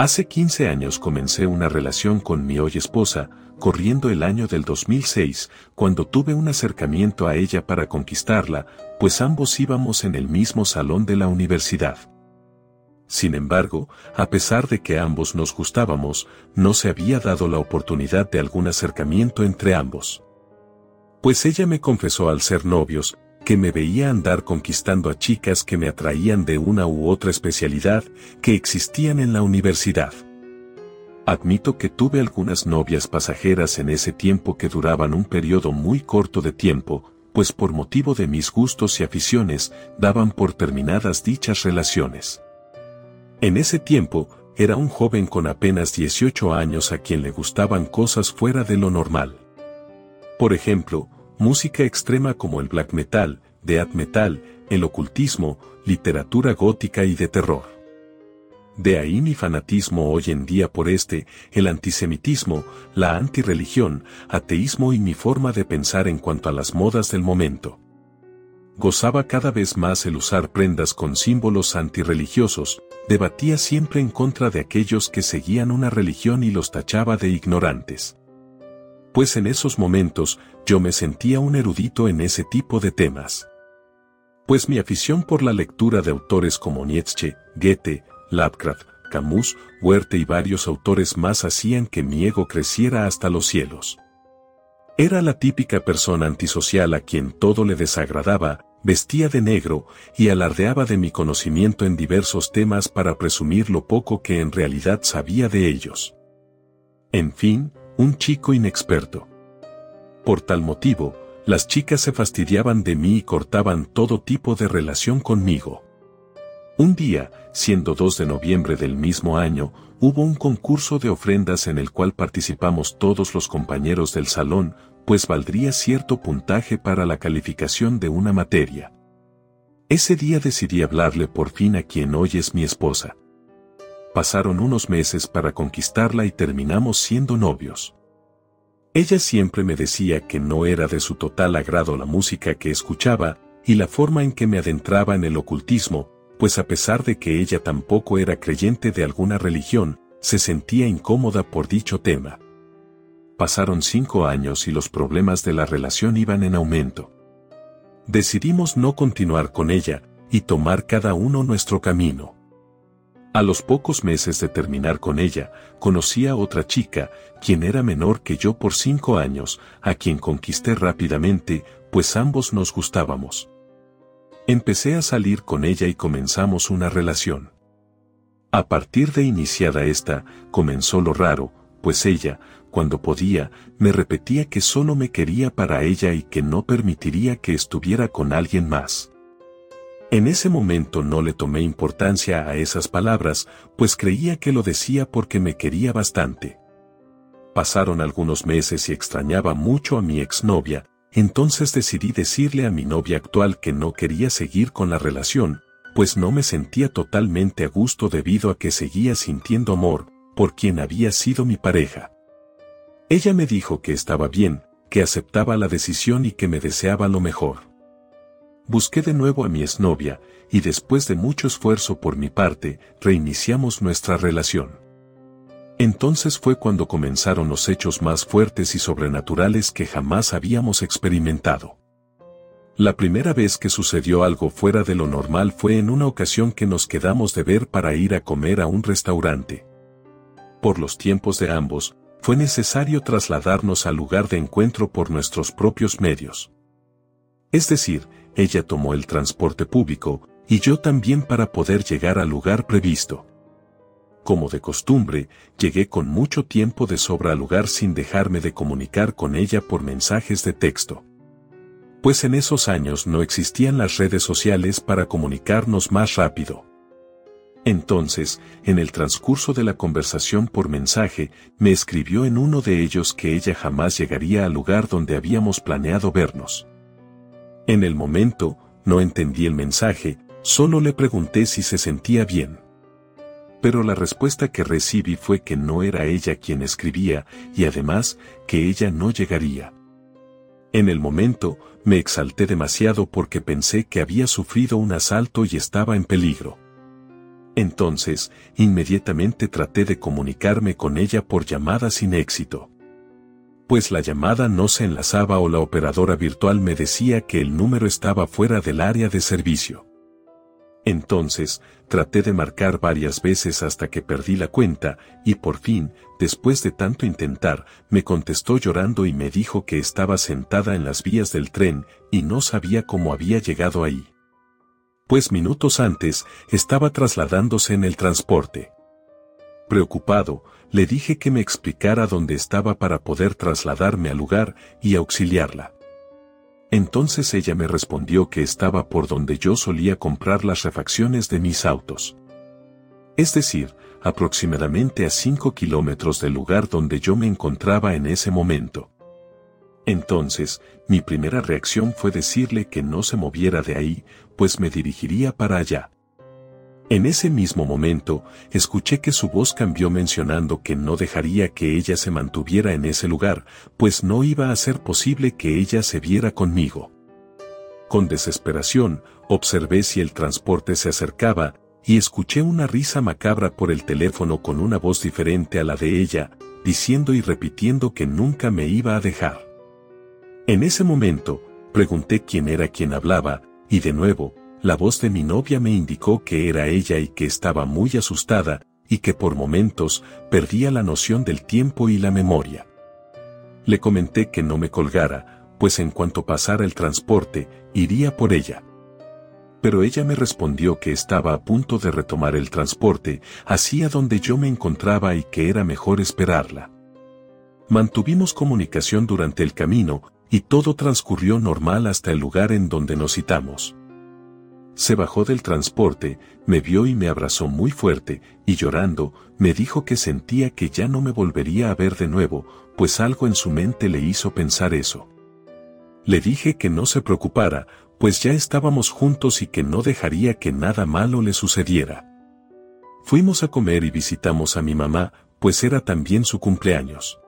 Hace 15 años comencé una relación con mi hoy esposa, corriendo el año del 2006, cuando tuve un acercamiento a ella para conquistarla, pues ambos íbamos en el mismo salón de la universidad. Sin embargo, a pesar de que ambos nos gustábamos, no se había dado la oportunidad de algún acercamiento entre ambos. Pues ella me confesó al ser novios, que me veía andar conquistando a chicas que me atraían de una u otra especialidad que existían en la universidad. Admito que tuve algunas novias pasajeras en ese tiempo que duraban un periodo muy corto de tiempo, pues por motivo de mis gustos y aficiones daban por terminadas dichas relaciones. En ese tiempo, era un joven con apenas 18 años a quien le gustaban cosas fuera de lo normal. Por ejemplo, música extrema como el black metal, death metal, el ocultismo, literatura gótica y de terror. De ahí mi fanatismo hoy en día por este, el antisemitismo, la antirreligión, ateísmo y mi forma de pensar en cuanto a las modas del momento. Gozaba cada vez más el usar prendas con símbolos antirreligiosos, debatía siempre en contra de aquellos que seguían una religión y los tachaba de ignorantes. Pues en esos momentos yo me sentía un erudito en ese tipo de temas. Pues mi afición por la lectura de autores como Nietzsche, Goethe, Lovecraft, Camus, Huerte y varios autores más hacían que mi ego creciera hasta los cielos. Era la típica persona antisocial a quien todo le desagradaba, vestía de negro y alardeaba de mi conocimiento en diversos temas para presumir lo poco que en realidad sabía de ellos. En fin, un chico inexperto. Por tal motivo, las chicas se fastidiaban de mí y cortaban todo tipo de relación conmigo. Un día, siendo 2 de noviembre del mismo año, hubo un concurso de ofrendas en el cual participamos todos los compañeros del salón, pues valdría cierto puntaje para la calificación de una materia. Ese día decidí hablarle por fin a quien hoy es mi esposa. Pasaron unos meses para conquistarla y terminamos siendo novios. Ella siempre me decía que no era de su total agrado la música que escuchaba, y la forma en que me adentraba en el ocultismo, pues a pesar de que ella tampoco era creyente de alguna religión, se sentía incómoda por dicho tema. Pasaron cinco años y los problemas de la relación iban en aumento. Decidimos no continuar con ella, y tomar cada uno nuestro camino. A los pocos meses de terminar con ella, conocí a otra chica, quien era menor que yo por cinco años, a quien conquisté rápidamente, pues ambos nos gustábamos. Empecé a salir con ella y comenzamos una relación. A partir de iniciada esta, comenzó lo raro, pues ella, cuando podía, me repetía que solo me quería para ella y que no permitiría que estuviera con alguien más. En ese momento no le tomé importancia a esas palabras, pues creía que lo decía porque me quería bastante. Pasaron algunos meses y extrañaba mucho a mi exnovia, entonces decidí decirle a mi novia actual que no quería seguir con la relación, pues no me sentía totalmente a gusto debido a que seguía sintiendo amor por quien había sido mi pareja. Ella me dijo que estaba bien, que aceptaba la decisión y que me deseaba lo mejor. Busqué de nuevo a mi exnovia, y después de mucho esfuerzo por mi parte, reiniciamos nuestra relación. Entonces fue cuando comenzaron los hechos más fuertes y sobrenaturales que jamás habíamos experimentado. La primera vez que sucedió algo fuera de lo normal fue en una ocasión que nos quedamos de ver para ir a comer a un restaurante. Por los tiempos de ambos, fue necesario trasladarnos al lugar de encuentro por nuestros propios medios. Es decir, ella tomó el transporte público, y yo también para poder llegar al lugar previsto. Como de costumbre, llegué con mucho tiempo de sobra al lugar sin dejarme de comunicar con ella por mensajes de texto. Pues en esos años no existían las redes sociales para comunicarnos más rápido. Entonces, en el transcurso de la conversación por mensaje, me escribió en uno de ellos que ella jamás llegaría al lugar donde habíamos planeado vernos. En el momento, no entendí el mensaje, solo le pregunté si se sentía bien. Pero la respuesta que recibí fue que no era ella quien escribía y además que ella no llegaría. En el momento, me exalté demasiado porque pensé que había sufrido un asalto y estaba en peligro. Entonces, inmediatamente traté de comunicarme con ella por llamada sin éxito. Pues la llamada no se enlazaba o la operadora virtual me decía que el número estaba fuera del área de servicio. Entonces, traté de marcar varias veces hasta que perdí la cuenta, y por fin, después de tanto intentar, me contestó llorando y me dijo que estaba sentada en las vías del tren y no sabía cómo había llegado ahí pues minutos antes estaba trasladándose en el transporte. Preocupado, le dije que me explicara dónde estaba para poder trasladarme al lugar y auxiliarla. Entonces ella me respondió que estaba por donde yo solía comprar las refacciones de mis autos. Es decir, aproximadamente a 5 kilómetros del lugar donde yo me encontraba en ese momento. Entonces, mi primera reacción fue decirle que no se moviera de ahí, pues me dirigiría para allá. En ese mismo momento, escuché que su voz cambió mencionando que no dejaría que ella se mantuviera en ese lugar, pues no iba a ser posible que ella se viera conmigo. Con desesperación, observé si el transporte se acercaba, y escuché una risa macabra por el teléfono con una voz diferente a la de ella, diciendo y repitiendo que nunca me iba a dejar. En ese momento, pregunté quién era quien hablaba, y de nuevo, la voz de mi novia me indicó que era ella y que estaba muy asustada, y que por momentos perdía la noción del tiempo y la memoria. Le comenté que no me colgara, pues en cuanto pasara el transporte, iría por ella. Pero ella me respondió que estaba a punto de retomar el transporte, hacia donde yo me encontraba y que era mejor esperarla. Mantuvimos comunicación durante el camino, y todo transcurrió normal hasta el lugar en donde nos citamos. Se bajó del transporte, me vio y me abrazó muy fuerte, y llorando, me dijo que sentía que ya no me volvería a ver de nuevo, pues algo en su mente le hizo pensar eso. Le dije que no se preocupara, pues ya estábamos juntos y que no dejaría que nada malo le sucediera. Fuimos a comer y visitamos a mi mamá, pues era también su cumpleaños.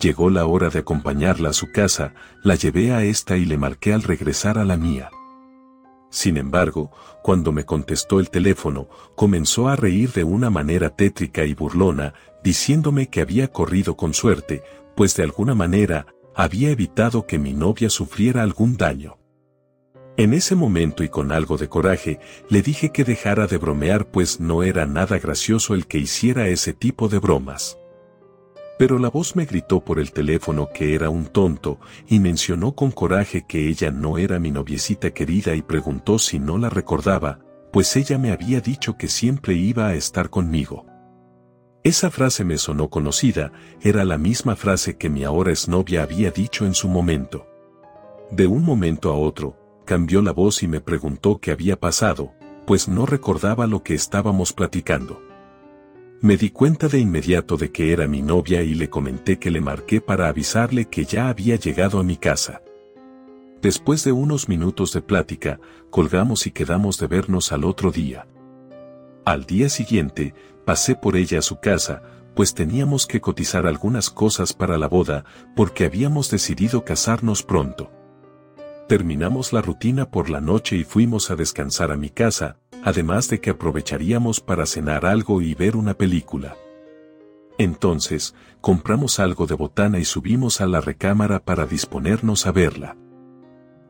Llegó la hora de acompañarla a su casa, la llevé a esta y le marqué al regresar a la mía. Sin embargo, cuando me contestó el teléfono, comenzó a reír de una manera tétrica y burlona, diciéndome que había corrido con suerte, pues de alguna manera, había evitado que mi novia sufriera algún daño. En ese momento y con algo de coraje, le dije que dejara de bromear pues no era nada gracioso el que hiciera ese tipo de bromas. Pero la voz me gritó por el teléfono que era un tonto y mencionó con coraje que ella no era mi noviecita querida y preguntó si no la recordaba, pues ella me había dicho que siempre iba a estar conmigo. Esa frase me sonó conocida, era la misma frase que mi ahora exnovia había dicho en su momento. De un momento a otro, cambió la voz y me preguntó qué había pasado, pues no recordaba lo que estábamos platicando. Me di cuenta de inmediato de que era mi novia y le comenté que le marqué para avisarle que ya había llegado a mi casa. Después de unos minutos de plática, colgamos y quedamos de vernos al otro día. Al día siguiente, pasé por ella a su casa, pues teníamos que cotizar algunas cosas para la boda, porque habíamos decidido casarnos pronto. Terminamos la rutina por la noche y fuimos a descansar a mi casa, además de que aprovecharíamos para cenar algo y ver una película. Entonces, compramos algo de botana y subimos a la recámara para disponernos a verla.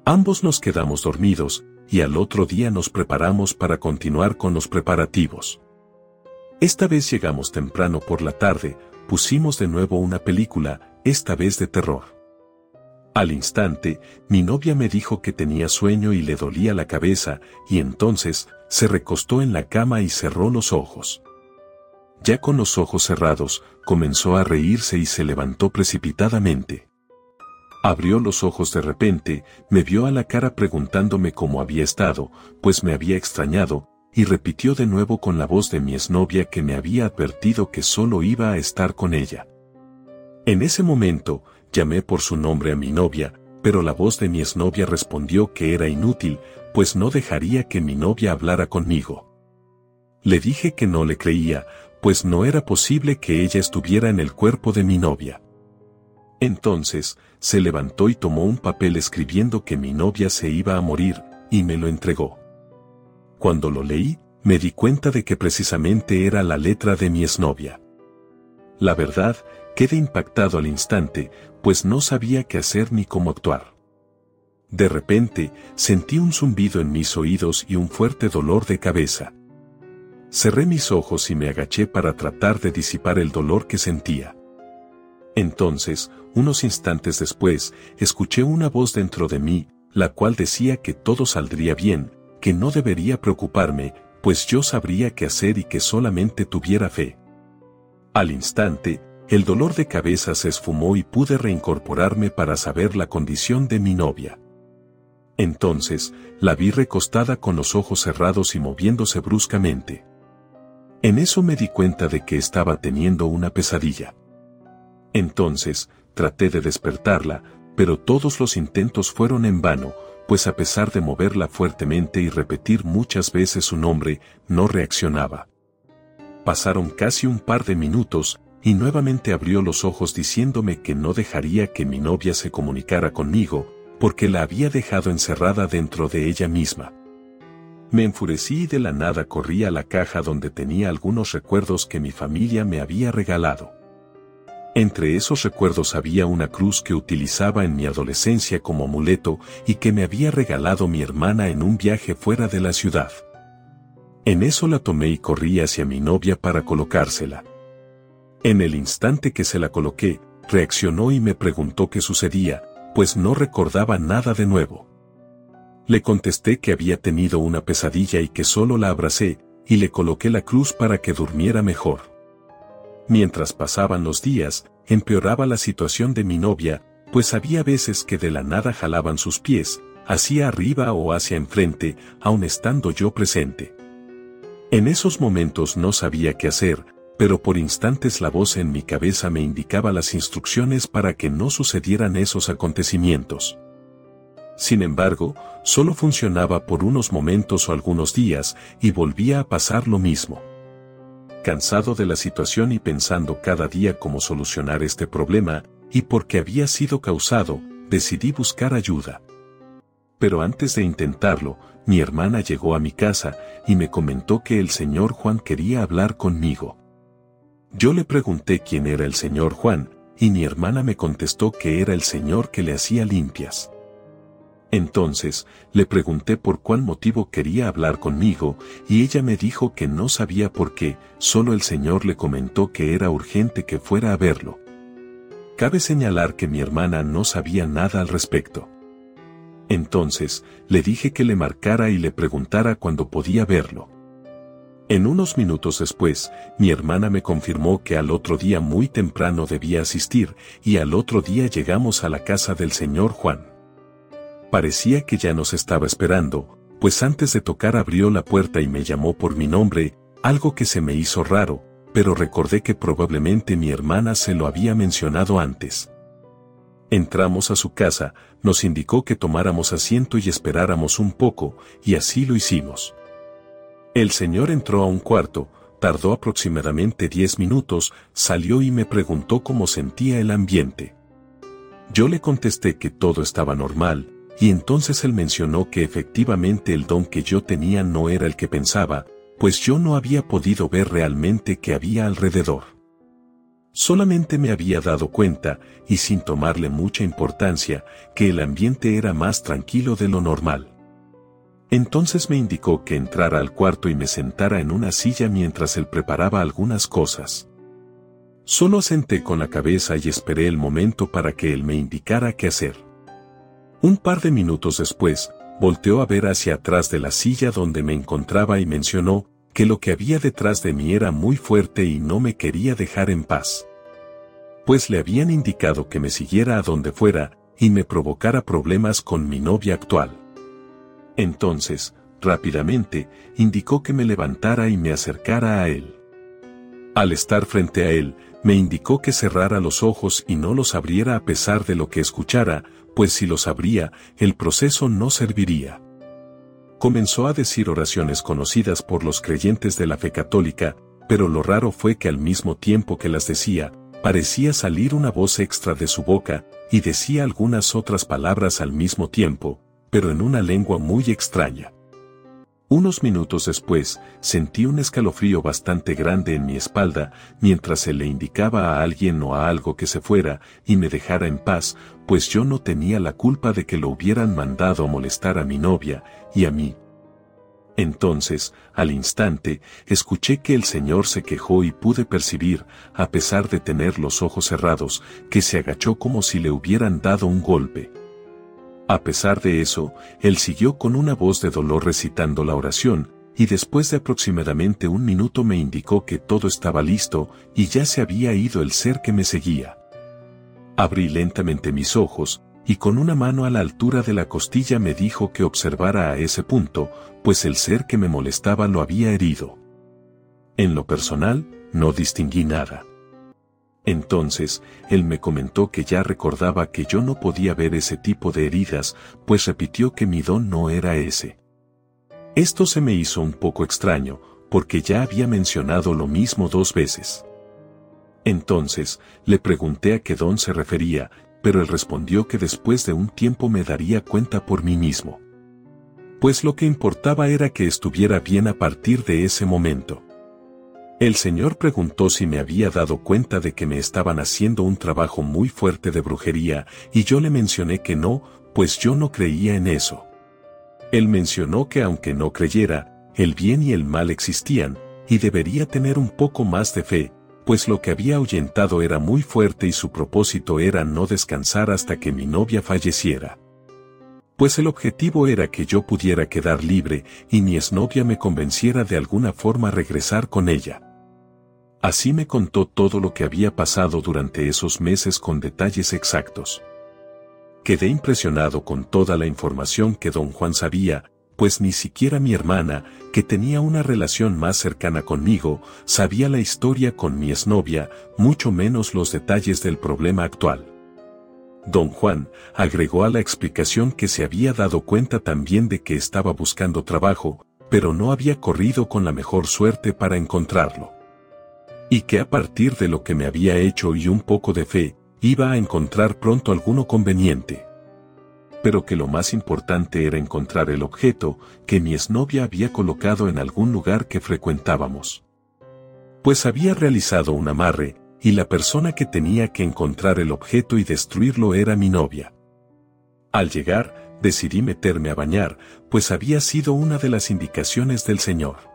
Ambos nos quedamos dormidos, y al otro día nos preparamos para continuar con los preparativos. Esta vez llegamos temprano por la tarde, pusimos de nuevo una película, esta vez de terror. Al instante, mi novia me dijo que tenía sueño y le dolía la cabeza, y entonces, se recostó en la cama y cerró los ojos. Ya con los ojos cerrados, comenzó a reírse y se levantó precipitadamente. Abrió los ojos de repente, me vio a la cara preguntándome cómo había estado, pues me había extrañado, y repitió de nuevo con la voz de mi exnovia que me había advertido que solo iba a estar con ella. En ese momento, llamé por su nombre a mi novia, pero la voz de mi exnovia respondió que era inútil, pues no dejaría que mi novia hablara conmigo. Le dije que no le creía, pues no era posible que ella estuviera en el cuerpo de mi novia. Entonces, se levantó y tomó un papel escribiendo que mi novia se iba a morir, y me lo entregó. Cuando lo leí, me di cuenta de que precisamente era la letra de mi exnovia. La verdad, quedé impactado al instante, pues no sabía qué hacer ni cómo actuar. De repente, sentí un zumbido en mis oídos y un fuerte dolor de cabeza. Cerré mis ojos y me agaché para tratar de disipar el dolor que sentía. Entonces, unos instantes después, escuché una voz dentro de mí, la cual decía que todo saldría bien, que no debería preocuparme, pues yo sabría qué hacer y que solamente tuviera fe. Al instante, el dolor de cabeza se esfumó y pude reincorporarme para saber la condición de mi novia. Entonces, la vi recostada con los ojos cerrados y moviéndose bruscamente. En eso me di cuenta de que estaba teniendo una pesadilla. Entonces, traté de despertarla, pero todos los intentos fueron en vano, pues a pesar de moverla fuertemente y repetir muchas veces su nombre, no reaccionaba. Pasaron casi un par de minutos, y nuevamente abrió los ojos diciéndome que no dejaría que mi novia se comunicara conmigo, porque la había dejado encerrada dentro de ella misma. Me enfurecí y de la nada corrí a la caja donde tenía algunos recuerdos que mi familia me había regalado. Entre esos recuerdos había una cruz que utilizaba en mi adolescencia como amuleto y que me había regalado mi hermana en un viaje fuera de la ciudad. En eso la tomé y corrí hacia mi novia para colocársela. En el instante que se la coloqué, reaccionó y me preguntó qué sucedía, pues no recordaba nada de nuevo. Le contesté que había tenido una pesadilla y que solo la abracé, y le coloqué la cruz para que durmiera mejor. Mientras pasaban los días, empeoraba la situación de mi novia, pues había veces que de la nada jalaban sus pies, hacia arriba o hacia enfrente, aun estando yo presente. En esos momentos no sabía qué hacer, pero por instantes la voz en mi cabeza me indicaba las instrucciones para que no sucedieran esos acontecimientos. Sin embargo, solo funcionaba por unos momentos o algunos días y volvía a pasar lo mismo. Cansado de la situación y pensando cada día cómo solucionar este problema, y porque había sido causado, decidí buscar ayuda. Pero antes de intentarlo, mi hermana llegó a mi casa y me comentó que el señor Juan quería hablar conmigo. Yo le pregunté quién era el señor Juan, y mi hermana me contestó que era el señor que le hacía limpias. Entonces, le pregunté por cuál motivo quería hablar conmigo, y ella me dijo que no sabía por qué, solo el Señor le comentó que era urgente que fuera a verlo. Cabe señalar que mi hermana no sabía nada al respecto. Entonces, le dije que le marcara y le preguntara cuándo podía verlo. En unos minutos después, mi hermana me confirmó que al otro día muy temprano debía asistir, y al otro día llegamos a la casa del señor Juan. Parecía que ya nos estaba esperando, pues antes de tocar abrió la puerta y me llamó por mi nombre, algo que se me hizo raro, pero recordé que probablemente mi hermana se lo había mencionado antes. Entramos a su casa, nos indicó que tomáramos asiento y esperáramos un poco, y así lo hicimos. El señor entró a un cuarto, tardó aproximadamente diez minutos, salió y me preguntó cómo sentía el ambiente. Yo le contesté que todo estaba normal, y entonces él mencionó que efectivamente el don que yo tenía no era el que pensaba, pues yo no había podido ver realmente qué había alrededor. Solamente me había dado cuenta, y sin tomarle mucha importancia, que el ambiente era más tranquilo de lo normal. Entonces me indicó que entrara al cuarto y me sentara en una silla mientras él preparaba algunas cosas. Solo senté con la cabeza y esperé el momento para que él me indicara qué hacer. Un par de minutos después, volteó a ver hacia atrás de la silla donde me encontraba y mencionó que lo que había detrás de mí era muy fuerte y no me quería dejar en paz. Pues le habían indicado que me siguiera a donde fuera y me provocara problemas con mi novia actual. Entonces, rápidamente, indicó que me levantara y me acercara a él. Al estar frente a él, me indicó que cerrara los ojos y no los abriera a pesar de lo que escuchara, pues si los abría, el proceso no serviría. Comenzó a decir oraciones conocidas por los creyentes de la fe católica, pero lo raro fue que al mismo tiempo que las decía, parecía salir una voz extra de su boca, y decía algunas otras palabras al mismo tiempo, pero en una lengua muy extraña. Unos minutos después, sentí un escalofrío bastante grande en mi espalda, mientras se le indicaba a alguien o a algo que se fuera y me dejara en paz, pues yo no tenía la culpa de que lo hubieran mandado a molestar a mi novia y a mí. Entonces, al instante, escuché que el Señor se quejó y pude percibir, a pesar de tener los ojos cerrados, que se agachó como si le hubieran dado un golpe. A pesar de eso, él siguió con una voz de dolor recitando la oración, y después de aproximadamente un minuto me indicó que todo estaba listo y ya se había ido el ser que me seguía. Abrí lentamente mis ojos, y con una mano a la altura de la costilla me dijo que observara a ese punto, pues el ser que me molestaba lo había herido. En lo personal, no distinguí nada. Entonces, él me comentó que ya recordaba que yo no podía ver ese tipo de heridas, pues repitió que mi don no era ese. Esto se me hizo un poco extraño, porque ya había mencionado lo mismo dos veces. Entonces, le pregunté a qué don se refería, pero él respondió que después de un tiempo me daría cuenta por mí mismo. Pues lo que importaba era que estuviera bien a partir de ese momento. El Señor preguntó si me había dado cuenta de que me estaban haciendo un trabajo muy fuerte de brujería, y yo le mencioné que no, pues yo no creía en eso. Él mencionó que aunque no creyera, el bien y el mal existían, y debería tener un poco más de fe, pues lo que había ahuyentado era muy fuerte y su propósito era no descansar hasta que mi novia falleciera. Pues el objetivo era que yo pudiera quedar libre y mi exnovia me convenciera de alguna forma regresar con ella. Así me contó todo lo que había pasado durante esos meses con detalles exactos. Quedé impresionado con toda la información que don Juan sabía, pues ni siquiera mi hermana, que tenía una relación más cercana conmigo, sabía la historia con mi exnovia, mucho menos los detalles del problema actual. Don Juan agregó a la explicación que se había dado cuenta también de que estaba buscando trabajo, pero no había corrido con la mejor suerte para encontrarlo y que a partir de lo que me había hecho y un poco de fe, iba a encontrar pronto alguno conveniente. Pero que lo más importante era encontrar el objeto que mi exnovia había colocado en algún lugar que frecuentábamos. Pues había realizado un amarre, y la persona que tenía que encontrar el objeto y destruirlo era mi novia. Al llegar, decidí meterme a bañar, pues había sido una de las indicaciones del Señor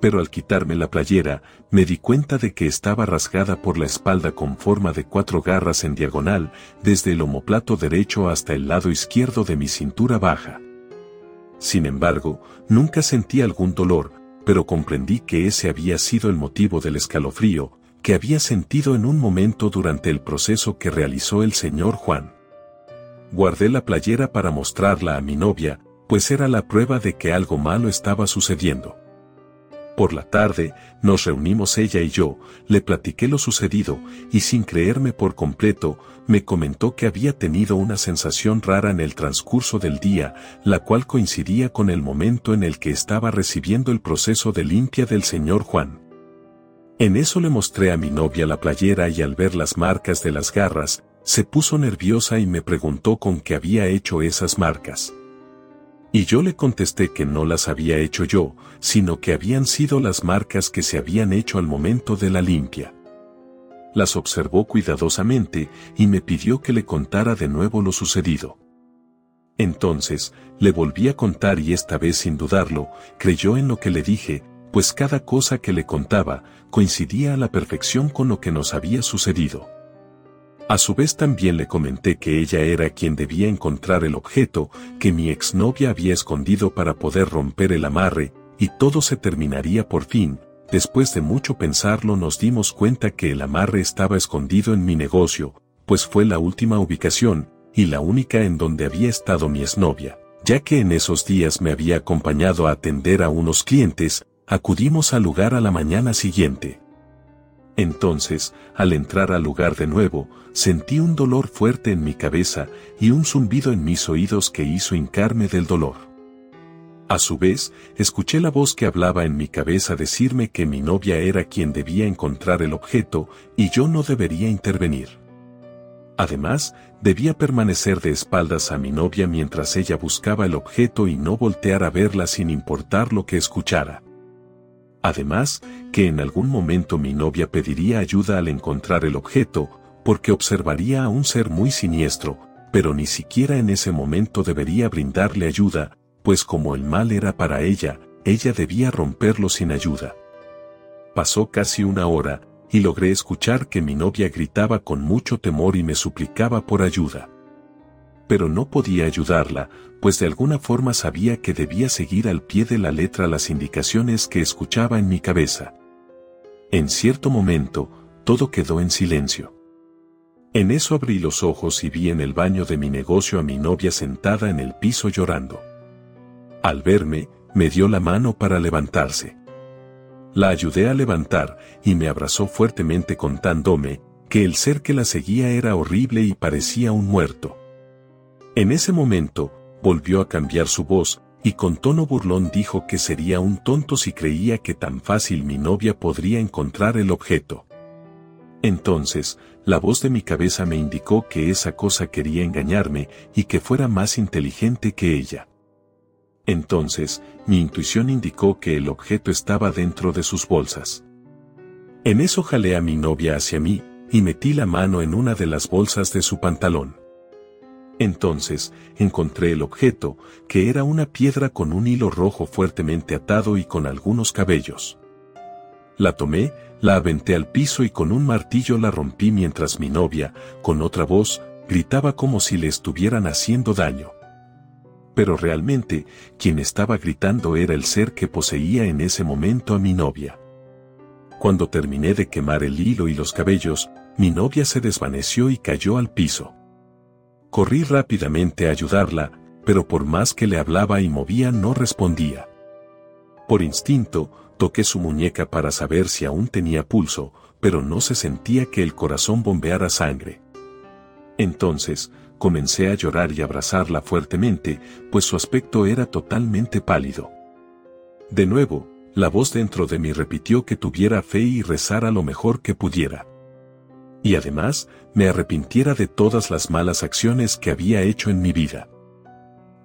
pero al quitarme la playera, me di cuenta de que estaba rasgada por la espalda con forma de cuatro garras en diagonal, desde el omoplato derecho hasta el lado izquierdo de mi cintura baja. Sin embargo, nunca sentí algún dolor, pero comprendí que ese había sido el motivo del escalofrío que había sentido en un momento durante el proceso que realizó el señor Juan. Guardé la playera para mostrarla a mi novia, pues era la prueba de que algo malo estaba sucediendo. Por la tarde, nos reunimos ella y yo, le platiqué lo sucedido, y sin creerme por completo, me comentó que había tenido una sensación rara en el transcurso del día, la cual coincidía con el momento en el que estaba recibiendo el proceso de limpia del señor Juan. En eso le mostré a mi novia la playera y al ver las marcas de las garras, se puso nerviosa y me preguntó con qué había hecho esas marcas. Y yo le contesté que no las había hecho yo, sino que habían sido las marcas que se habían hecho al momento de la limpia. las observó cuidadosamente y me pidió que le contara de nuevo lo sucedido. Entonces, le volví a contar y esta vez sin dudarlo, creyó en lo que le dije, pues cada cosa que le contaba coincidía a la perfección con lo que nos había sucedido. A su vez también le comenté que ella era quien debía encontrar el objeto que mi exnovia había escondido para poder romper el amarre, y todo se terminaría por fin. Después de mucho pensarlo nos dimos cuenta que el amarre estaba escondido en mi negocio, pues fue la última ubicación, y la única en donde había estado mi exnovia. Ya que en esos días me había acompañado a atender a unos clientes, acudimos al lugar a la mañana siguiente. Entonces, al entrar al lugar de nuevo, sentí un dolor fuerte en mi cabeza y un zumbido en mis oídos que hizo hincarme del dolor. A su vez, escuché la voz que hablaba en mi cabeza decirme que mi novia era quien debía encontrar el objeto y yo no debería intervenir. Además, debía permanecer de espaldas a mi novia mientras ella buscaba el objeto y no voltear a verla sin importar lo que escuchara. Además, que en algún momento mi novia pediría ayuda al encontrar el objeto, porque observaría a un ser muy siniestro, pero ni siquiera en ese momento debería brindarle ayuda, pues como el mal era para ella, ella debía romperlo sin ayuda. Pasó casi una hora, y logré escuchar que mi novia gritaba con mucho temor y me suplicaba por ayuda. Pero no podía ayudarla, pues de alguna forma sabía que debía seguir al pie de la letra las indicaciones que escuchaba en mi cabeza. En cierto momento, todo quedó en silencio. En eso abrí los ojos y vi en el baño de mi negocio a mi novia sentada en el piso llorando. Al verme, me dio la mano para levantarse. La ayudé a levantar y me abrazó fuertemente contándome que el ser que la seguía era horrible y parecía un muerto. En ese momento, volvió a cambiar su voz, y con tono burlón dijo que sería un tonto si creía que tan fácil mi novia podría encontrar el objeto. Entonces, la voz de mi cabeza me indicó que esa cosa quería engañarme y que fuera más inteligente que ella. Entonces, mi intuición indicó que el objeto estaba dentro de sus bolsas. En eso jalé a mi novia hacia mí, y metí la mano en una de las bolsas de su pantalón. Entonces, encontré el objeto, que era una piedra con un hilo rojo fuertemente atado y con algunos cabellos. La tomé, la aventé al piso y con un martillo la rompí mientras mi novia, con otra voz, gritaba como si le estuvieran haciendo daño. Pero realmente, quien estaba gritando era el ser que poseía en ese momento a mi novia. Cuando terminé de quemar el hilo y los cabellos, mi novia se desvaneció y cayó al piso. Corrí rápidamente a ayudarla, pero por más que le hablaba y movía no respondía. Por instinto, toqué su muñeca para saber si aún tenía pulso, pero no se sentía que el corazón bombeara sangre. Entonces, comencé a llorar y abrazarla fuertemente, pues su aspecto era totalmente pálido. De nuevo, la voz dentro de mí repitió que tuviera fe y rezara lo mejor que pudiera y además me arrepintiera de todas las malas acciones que había hecho en mi vida.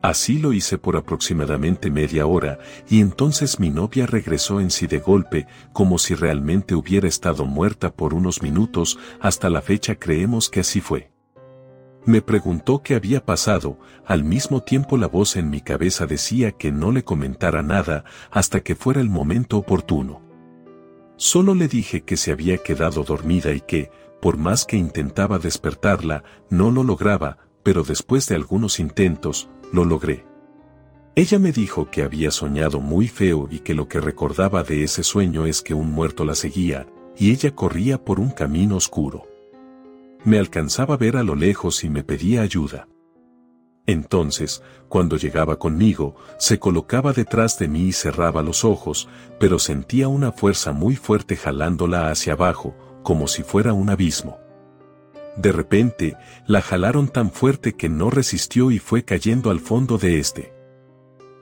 Así lo hice por aproximadamente media hora, y entonces mi novia regresó en sí de golpe, como si realmente hubiera estado muerta por unos minutos, hasta la fecha creemos que así fue. Me preguntó qué había pasado, al mismo tiempo la voz en mi cabeza decía que no le comentara nada hasta que fuera el momento oportuno. Solo le dije que se había quedado dormida y que, por más que intentaba despertarla, no lo lograba, pero después de algunos intentos, lo logré. Ella me dijo que había soñado muy feo y que lo que recordaba de ese sueño es que un muerto la seguía, y ella corría por un camino oscuro. Me alcanzaba a ver a lo lejos y me pedía ayuda. Entonces, cuando llegaba conmigo, se colocaba detrás de mí y cerraba los ojos, pero sentía una fuerza muy fuerte jalándola hacia abajo, como si fuera un abismo. De repente, la jalaron tan fuerte que no resistió y fue cayendo al fondo de este.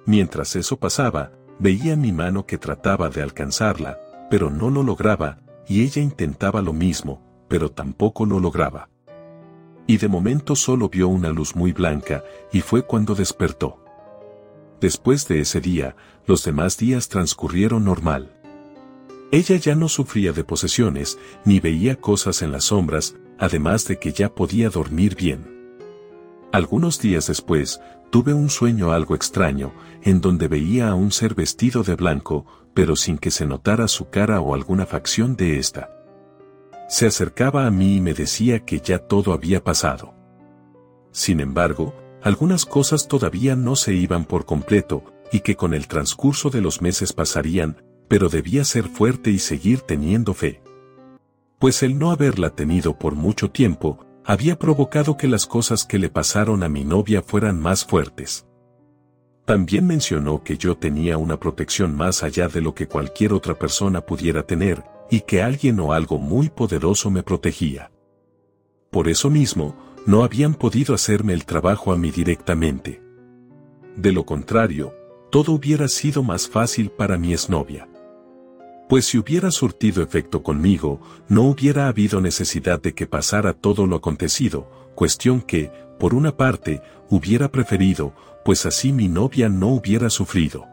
Mientras eso pasaba, veía mi mano que trataba de alcanzarla, pero no lo lograba, y ella intentaba lo mismo, pero tampoco lo lograba. Y de momento solo vio una luz muy blanca, y fue cuando despertó. Después de ese día, los demás días transcurrieron normal. Ella ya no sufría de posesiones, ni veía cosas en las sombras, además de que ya podía dormir bien. Algunos días después, tuve un sueño algo extraño, en donde veía a un ser vestido de blanco, pero sin que se notara su cara o alguna facción de ésta. Se acercaba a mí y me decía que ya todo había pasado. Sin embargo, algunas cosas todavía no se iban por completo, y que con el transcurso de los meses pasarían, pero debía ser fuerte y seguir teniendo fe. Pues el no haberla tenido por mucho tiempo, había provocado que las cosas que le pasaron a mi novia fueran más fuertes. También mencionó que yo tenía una protección más allá de lo que cualquier otra persona pudiera tener, y que alguien o algo muy poderoso me protegía. Por eso mismo, no habían podido hacerme el trabajo a mí directamente. De lo contrario, todo hubiera sido más fácil para mi exnovia. Pues si hubiera surtido efecto conmigo, no hubiera habido necesidad de que pasara todo lo acontecido, cuestión que, por una parte, hubiera preferido, pues así mi novia no hubiera sufrido.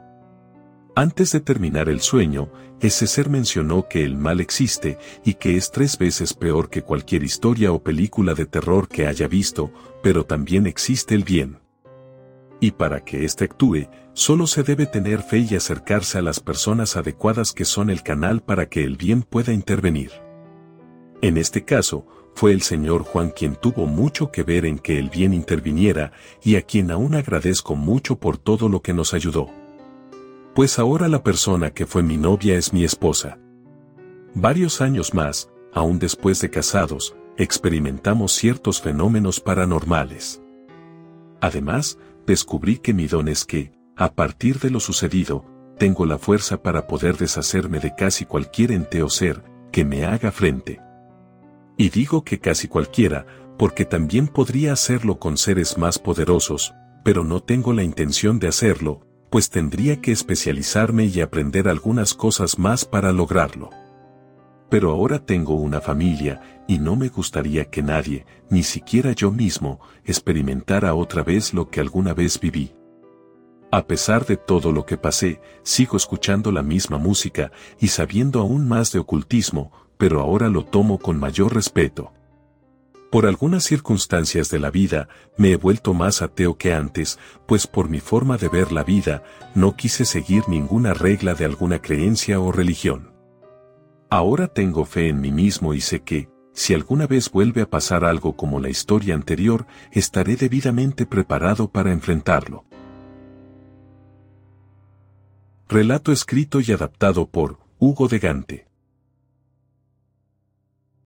Antes de terminar el sueño, ese ser mencionó que el mal existe y que es tres veces peor que cualquier historia o película de terror que haya visto, pero también existe el bien. Y para que éste actúe, solo se debe tener fe y acercarse a las personas adecuadas que son el canal para que el bien pueda intervenir. En este caso, fue el señor Juan quien tuvo mucho que ver en que el bien interviniera y a quien aún agradezco mucho por todo lo que nos ayudó. Pues ahora la persona que fue mi novia es mi esposa. Varios años más, aún después de casados, experimentamos ciertos fenómenos paranormales. Además, descubrí que mi don es que, a partir de lo sucedido, tengo la fuerza para poder deshacerme de casi cualquier ente o ser que me haga frente. Y digo que casi cualquiera, porque también podría hacerlo con seres más poderosos, pero no tengo la intención de hacerlo, pues tendría que especializarme y aprender algunas cosas más para lograrlo. Pero ahora tengo una familia, y no me gustaría que nadie, ni siquiera yo mismo, experimentara otra vez lo que alguna vez viví. A pesar de todo lo que pasé, sigo escuchando la misma música y sabiendo aún más de ocultismo, pero ahora lo tomo con mayor respeto. Por algunas circunstancias de la vida, me he vuelto más ateo que antes, pues por mi forma de ver la vida, no quise seguir ninguna regla de alguna creencia o religión. Ahora tengo fe en mí mismo y sé que, si alguna vez vuelve a pasar algo como la historia anterior, estaré debidamente preparado para enfrentarlo. Relato escrito y adaptado por Hugo de Gante.